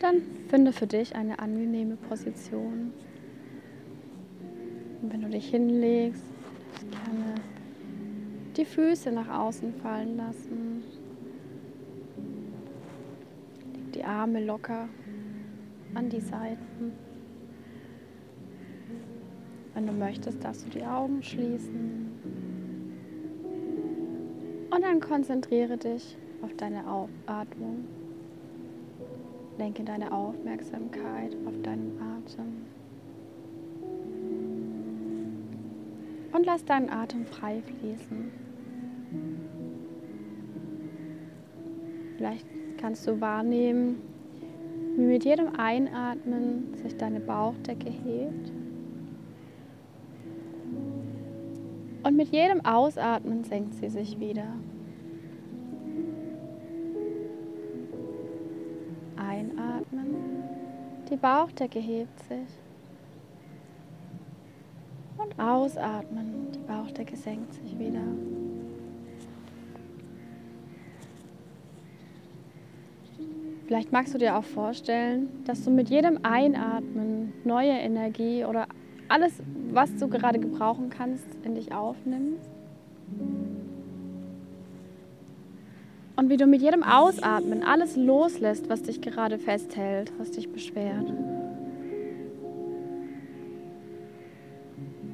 Dann finde für dich eine angenehme Position. Und wenn du dich hinlegst, gerne die Füße nach außen fallen lassen. Leg die Arme locker an die Seiten. Wenn du möchtest, darfst du die Augen schließen. Und dann konzentriere dich auf deine Atmung. Lenke deine Aufmerksamkeit auf deinen Atem. Und lass deinen Atem frei fließen. Vielleicht kannst du wahrnehmen, wie mit jedem Einatmen sich deine Bauchdecke hebt. Und mit jedem Ausatmen senkt sie sich wieder. Die Bauchdecke hebt sich. Und ausatmen. Die Bauchdecke senkt sich wieder. Vielleicht magst du dir auch vorstellen, dass du mit jedem Einatmen neue Energie oder alles, was du gerade gebrauchen kannst, in dich aufnimmst. Und wie du mit jedem Ausatmen alles loslässt, was dich gerade festhält, was dich beschwert.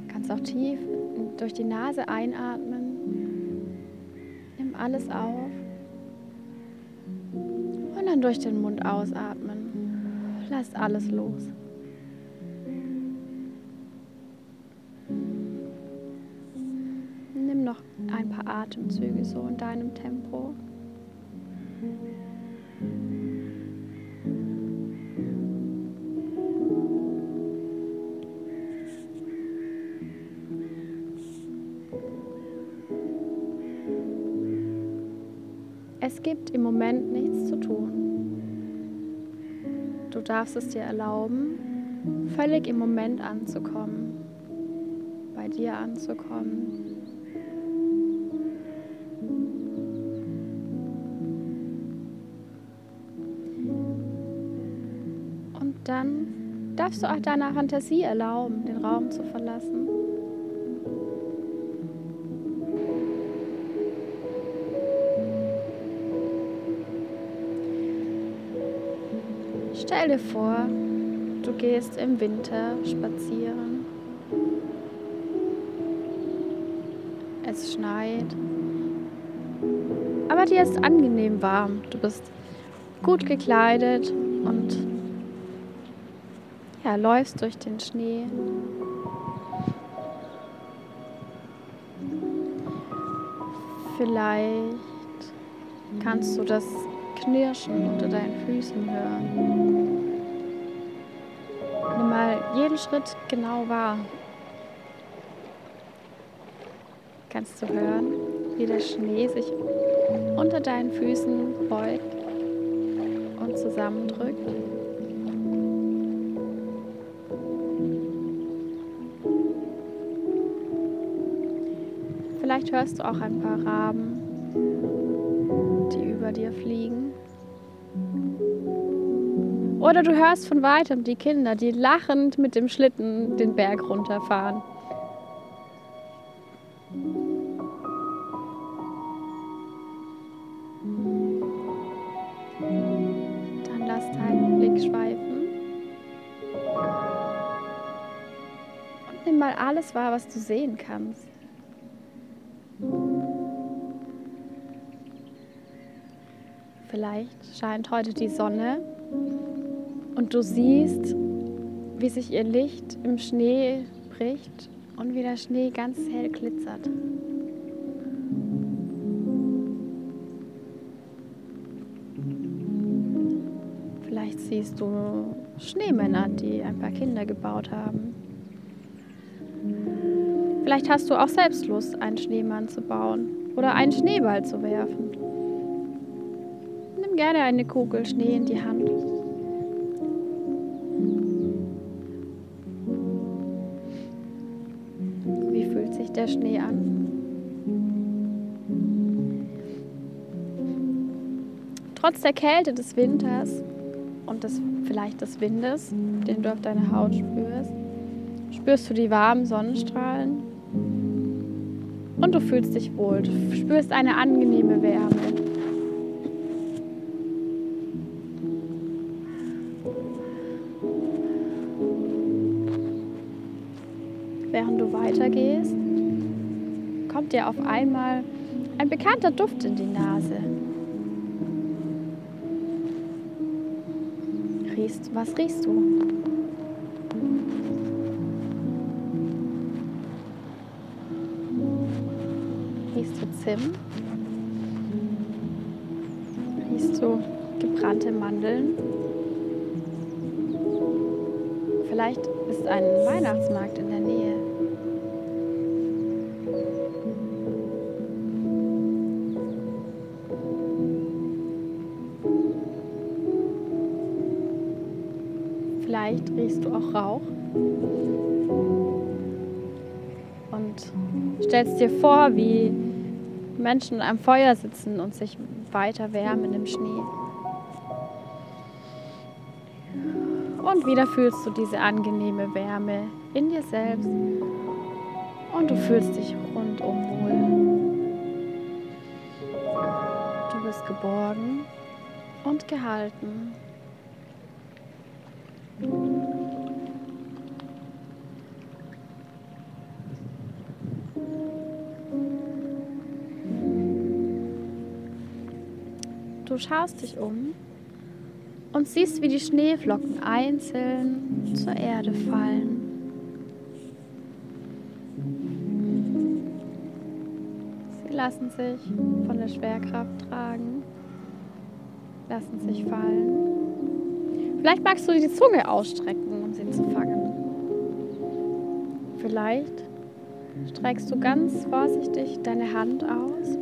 Du kannst auch tief durch die Nase einatmen. Nimm alles auf. Und dann durch den Mund ausatmen. Lass alles los. Nimm noch ein paar Atemzüge so in deinem Tempo. Es gibt im Moment nichts zu tun. Du darfst es dir erlauben, völlig im Moment anzukommen, bei dir anzukommen. Und dann darfst du auch deiner Fantasie erlauben, den Raum zu verlassen. Stell dir vor, du gehst im Winter spazieren. Es schneit. Aber dir ist angenehm warm. Du bist gut gekleidet und ja, läufst durch den Schnee. Vielleicht kannst du das Knirschen unter deinen Füßen hören. Nimm mal jeden Schritt genau wahr. Kannst du hören, wie der Schnee sich unter deinen Füßen beugt und zusammendrückt? Vielleicht hörst du auch ein paar Raben, die über dir fliegen. Oder du hörst von weitem die Kinder, die lachend mit dem Schlitten den Berg runterfahren. Dann lass deinen Blick schweifen. Und nimm mal alles wahr, was du sehen kannst. Vielleicht scheint heute die Sonne und du siehst, wie sich ihr Licht im Schnee bricht und wie der Schnee ganz hell glitzert. Vielleicht siehst du Schneemänner, die ein paar Kinder gebaut haben. Vielleicht hast du auch selbst Lust, einen Schneemann zu bauen oder einen Schneeball zu werfen. Nimm gerne eine Kugel Schnee in die Hand der Schnee an. Trotz der Kälte des Winters und des, vielleicht des Windes, den du auf deiner Haut spürst. Spürst du die warmen Sonnenstrahlen und du fühlst dich wohl. Du spürst eine angenehme Wärme. Während du weitergehst, kommt dir auf einmal ein bekannter Duft in die Nase. Riechst, was riechst du? Riechst du Zimt? Riechst du gebrannte Mandeln? Vielleicht ist ein Weihnachtsmarkt in der Nähe. Vielleicht riechst du auch Rauch und stellst dir vor, wie Menschen am Feuer sitzen und sich weiter wärmen im Schnee. Und wieder fühlst du diese angenehme Wärme in dir selbst und du fühlst dich rundum wohl. Du bist geborgen und gehalten. Du schaust dich um und siehst, wie die Schneeflocken einzeln zur Erde fallen. Sie lassen sich von der Schwerkraft tragen, lassen sich fallen. Vielleicht magst du die Zunge ausstrecken, um sie zu fangen. Vielleicht streckst du ganz vorsichtig deine Hand aus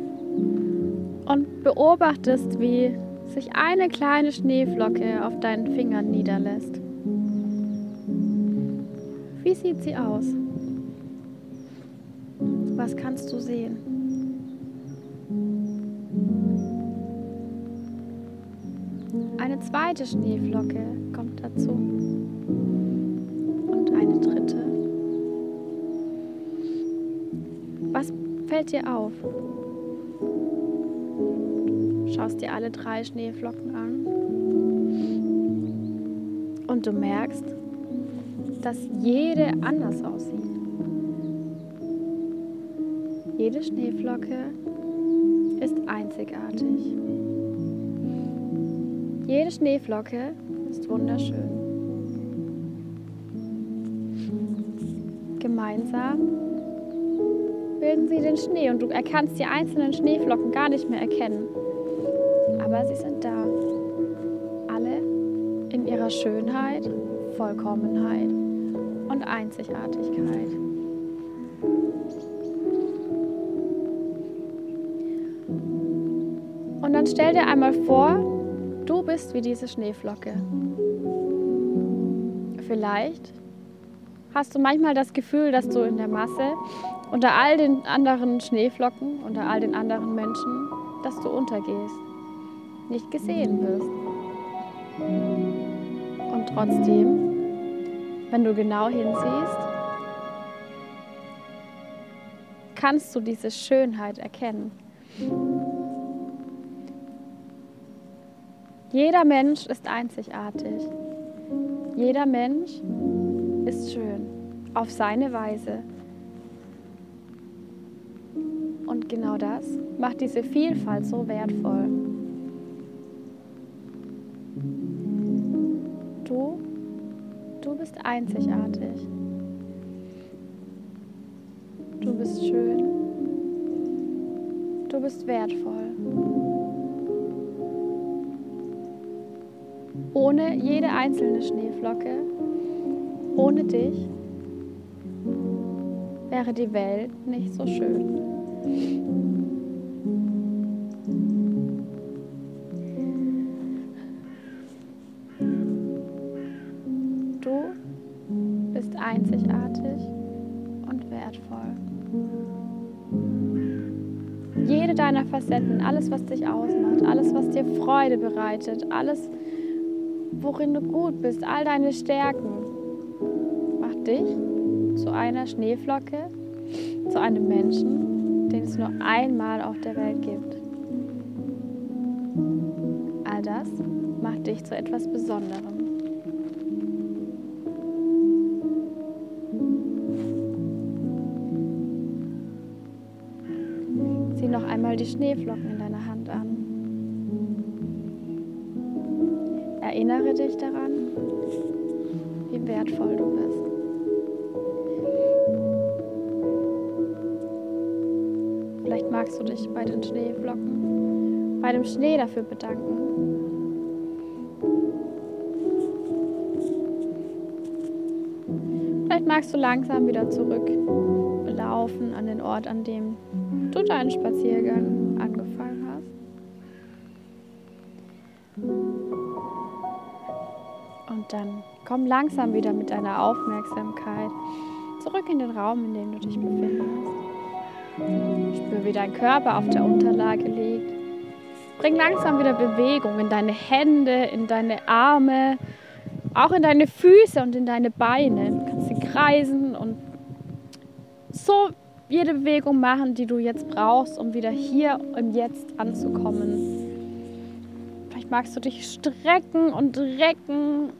beobachtest, wie sich eine kleine Schneeflocke auf deinen Fingern niederlässt. Wie sieht sie aus? Was kannst du sehen? Eine zweite Schneeflocke kommt dazu. Und eine dritte. Was fällt dir auf? Schaust dir alle drei Schneeflocken an. Und du merkst, dass jede anders aussieht. Jede Schneeflocke ist einzigartig. Jede Schneeflocke ist wunderschön. Gemeinsam bilden sie den Schnee und du erkannst die einzelnen Schneeflocken gar nicht mehr erkennen. Aber sie sind da. Alle in ihrer Schönheit, Vollkommenheit und Einzigartigkeit. Und dann stell dir einmal vor, Du bist wie diese Schneeflocke. Vielleicht hast du manchmal das Gefühl, dass du in der Masse unter all den anderen Schneeflocken, unter all den anderen Menschen, dass du untergehst, nicht gesehen wirst. Und trotzdem, wenn du genau hinsiehst, kannst du diese Schönheit erkennen. Jeder Mensch ist einzigartig. Jeder Mensch ist schön auf seine Weise. Und genau das macht diese Vielfalt so wertvoll. Bist einzigartig. Du bist schön. Du bist wertvoll. Ohne jede einzelne Schneeflocke, ohne dich, wäre die Welt nicht so schön. Einzigartig und wertvoll. Jede deiner Facetten, alles, was dich ausmacht, alles, was dir Freude bereitet, alles, worin du gut bist, all deine Stärken. Mach dich zu einer Schneeflocke, zu einem Menschen, den es nur einmal auf der Welt gibt. All das macht dich zu etwas Besonderem. Einmal die Schneeflocken in deiner Hand an. Erinnere dich daran, wie wertvoll du bist. Vielleicht magst du dich bei den Schneeflocken, bei dem Schnee dafür bedanken. Vielleicht magst du langsam wieder zurücklaufen an den Ort, an dem du deinen Spaziergang angefangen hast. Und dann komm langsam wieder mit deiner Aufmerksamkeit zurück in den Raum, in dem du dich befindest. Spür, wie dein Körper auf der Unterlage liegt. Bring langsam wieder Bewegung in deine Hände, in deine Arme, auch in deine Füße und in deine Beine. Du kannst sie kreisen und so jede Bewegung machen, die du jetzt brauchst, um wieder hier und jetzt anzukommen. Vielleicht magst du dich strecken und recken.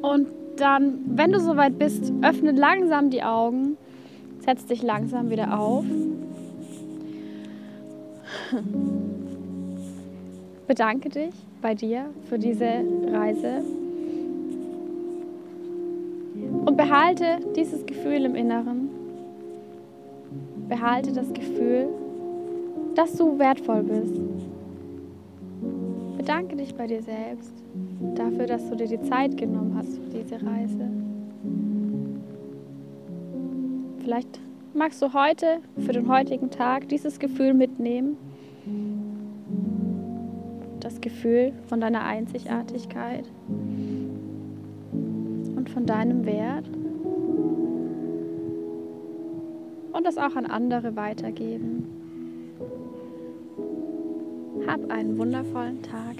Und dann, wenn du soweit bist, öffne langsam die Augen Setz dich langsam wieder auf. Bedanke dich bei dir für diese Reise und behalte dieses Gefühl im Inneren. Behalte das Gefühl, dass du wertvoll bist. Bedanke dich bei dir selbst dafür, dass du dir die Zeit genommen hast für diese Reise. Vielleicht magst du heute, für den heutigen Tag, dieses Gefühl mitnehmen. Das Gefühl von deiner Einzigartigkeit und von deinem Wert. Und das auch an andere weitergeben. Hab einen wundervollen Tag.